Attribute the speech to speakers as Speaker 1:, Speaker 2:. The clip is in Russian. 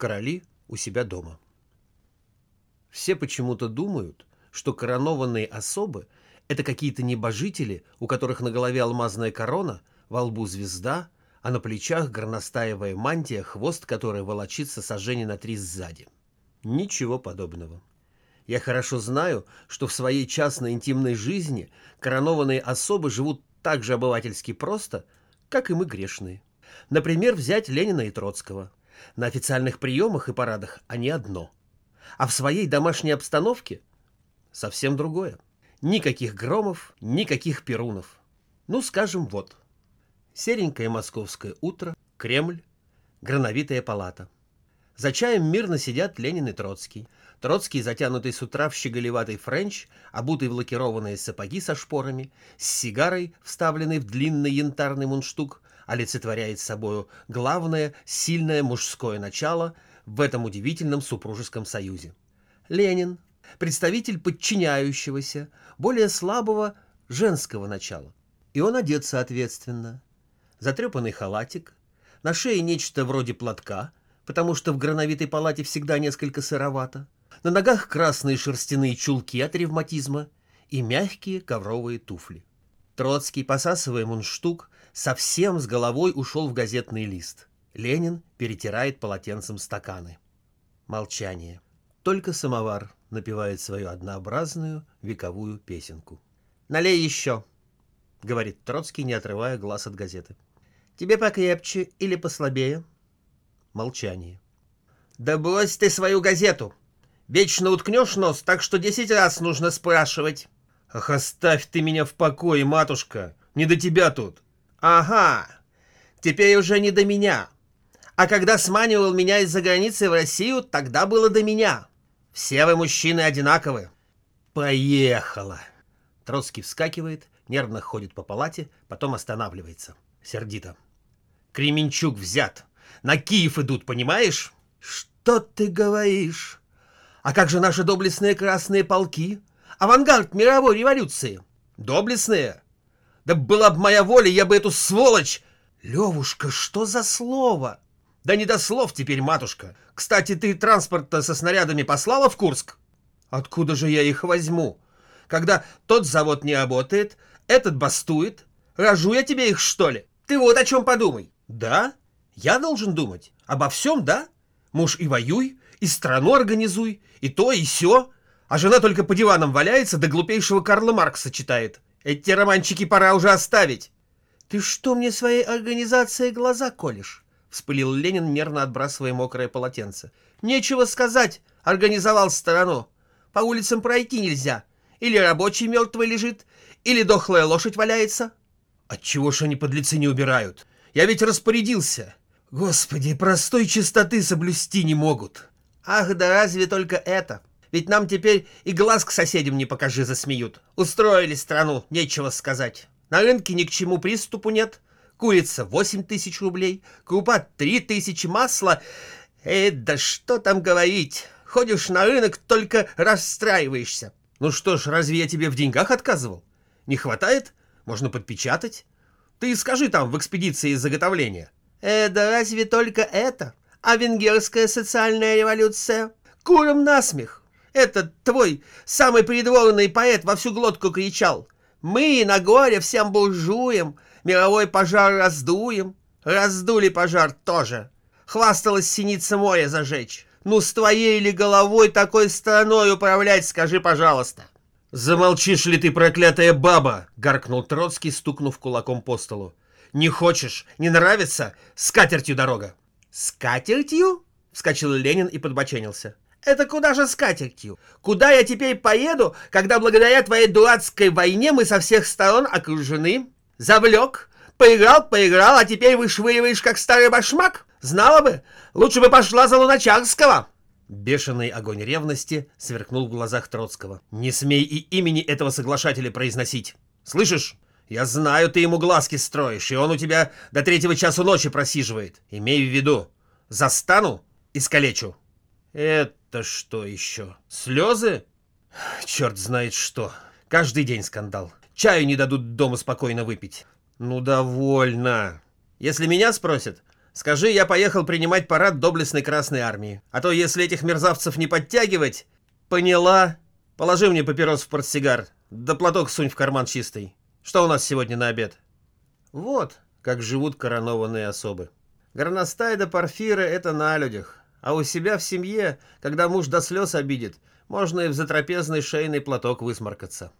Speaker 1: Короли у себя дома. Все почему-то думают, что коронованные особы – это какие-то небожители, у которых на голове алмазная корона, во лбу звезда, а на плечах горностаевая мантия, хвост которой волочится сожжение на три сзади. Ничего подобного. Я хорошо знаю, что в своей частной интимной жизни коронованные особы живут так же обывательски просто, как и мы грешные. Например, взять Ленина и Троцкого. На официальных приемах и парадах они одно. А в своей домашней обстановке совсем другое. Никаких громов, никаких перунов. Ну, скажем, вот. Серенькое московское утро, Кремль, грановитая палата. За чаем мирно сидят Ленин и Троцкий. Троцкий, затянутый с утра в щеголеватый френч, обутый в лакированные сапоги со шпорами, с сигарой, вставленной в длинный янтарный мундштук, олицетворяет собою главное, сильное мужское начало в этом удивительном супружеском союзе. Ленин, представитель подчиняющегося, более слабого женского начала. И он одет соответственно. Затрепанный халатик, на шее нечто вроде платка, потому что в грановитой палате всегда несколько сыровато, на ногах красные шерстяные чулки от ревматизма и мягкие ковровые туфли. Троцкий, посасывая мундштук, совсем с головой ушел в газетный лист. Ленин перетирает полотенцем стаканы. Молчание. Только самовар напевает свою однообразную вековую песенку. «Налей еще», — говорит Троцкий, не отрывая глаз от газеты. «Тебе покрепче или послабее?» Молчание. «Да брось ты свою газету! Вечно уткнешь нос, так что десять раз нужно спрашивать!» «Ах, оставь ты меня в покое, матушка! Не до тебя тут!» «Ага, теперь уже не до меня. А когда сманивал меня из-за границы в Россию, тогда было до меня. Все вы мужчины одинаковы». «Поехала!» Троцкий вскакивает, нервно ходит по палате, потом останавливается. Сердито. «Кременчук взят. На Киев идут, понимаешь?» «Что ты говоришь? А как же наши доблестные красные полки? Авангард мировой революции?» «Доблестные? Да была бы моя воля, я бы эту сволочь... Левушка, что за слово? Да не до слов теперь, матушка. Кстати, ты транспорт-то со снарядами послала в Курск? Откуда же я их возьму? Когда тот завод не работает, этот бастует. Рожу я тебе их, что ли? Ты вот о чем подумай. Да? Я должен думать. Обо всем, да? Муж и воюй, и страну организуй, и то, и сё. А жена только по диванам валяется, да глупейшего Карла Маркса читает. Эти романчики пора уже оставить. Ты что мне своей организацией глаза колешь? Вспылил Ленин, нервно отбрасывая мокрое полотенце. Нечего сказать, организовал сторону. По улицам пройти нельзя. Или рабочий мертвый лежит, или дохлая лошадь валяется. Отчего ж они подлецы не убирают? Я ведь распорядился. Господи, простой чистоты соблюсти не могут. Ах, да разве только это? Ведь нам теперь и глаз к соседям не покажи, засмеют. Устроили страну, нечего сказать. На рынке ни к чему приступу нет. Курица 8 тысяч рублей, крупа 3 тысячи, масло... Э, да что там говорить. Ходишь на рынок, только расстраиваешься. Ну что ж, разве я тебе в деньгах отказывал? Не хватает? Можно подпечатать. Ты скажи там в экспедиции заготовления. Э, да разве только это? А венгерская социальная революция? Куром насмех. Этот твой самый придворный поэт во всю глотку кричал. Мы на горе всем буржуям мировой пожар раздуем. Раздули пожар тоже. Хвасталась синица моря зажечь. Ну с твоей ли головой такой страной управлять, скажи, пожалуйста. «Замолчишь ли ты, проклятая баба!» — гаркнул Троцкий, стукнув кулаком по столу. «Не хочешь? Не нравится? С катертью дорога!» «С катертью?» — вскочил Ленин и подбоченился. Это куда же с катертью? Куда я теперь поеду, когда благодаря твоей дурацкой войне мы со всех сторон окружены? Завлек, поиграл, поиграл, а теперь вышвыриваешь, как старый башмак? Знала бы, лучше бы пошла за Луначарского. Бешеный огонь ревности сверкнул в глазах Троцкого. «Не смей и имени этого соглашателя произносить! Слышишь? Я знаю, ты ему глазки строишь, и он у тебя до третьего часу ночи просиживает. Имей в виду, застану и скалечу!» Это что еще? Слезы? Черт знает что. Каждый день скандал. Чаю не дадут дома спокойно выпить. Ну, довольно. Если меня спросят, Скажи, я поехал принимать парад доблестной Красной Армии. А то, если этих мерзавцев не подтягивать... Поняла. Положи мне папирос в портсигар. Да платок сунь в карман чистый. Что у нас сегодня на обед? Вот как живут коронованные особы. Горностай да Порфиры — это на людях. А у себя в семье, когда муж до слез обидит, можно и в затрапезный шейный платок высморкаться.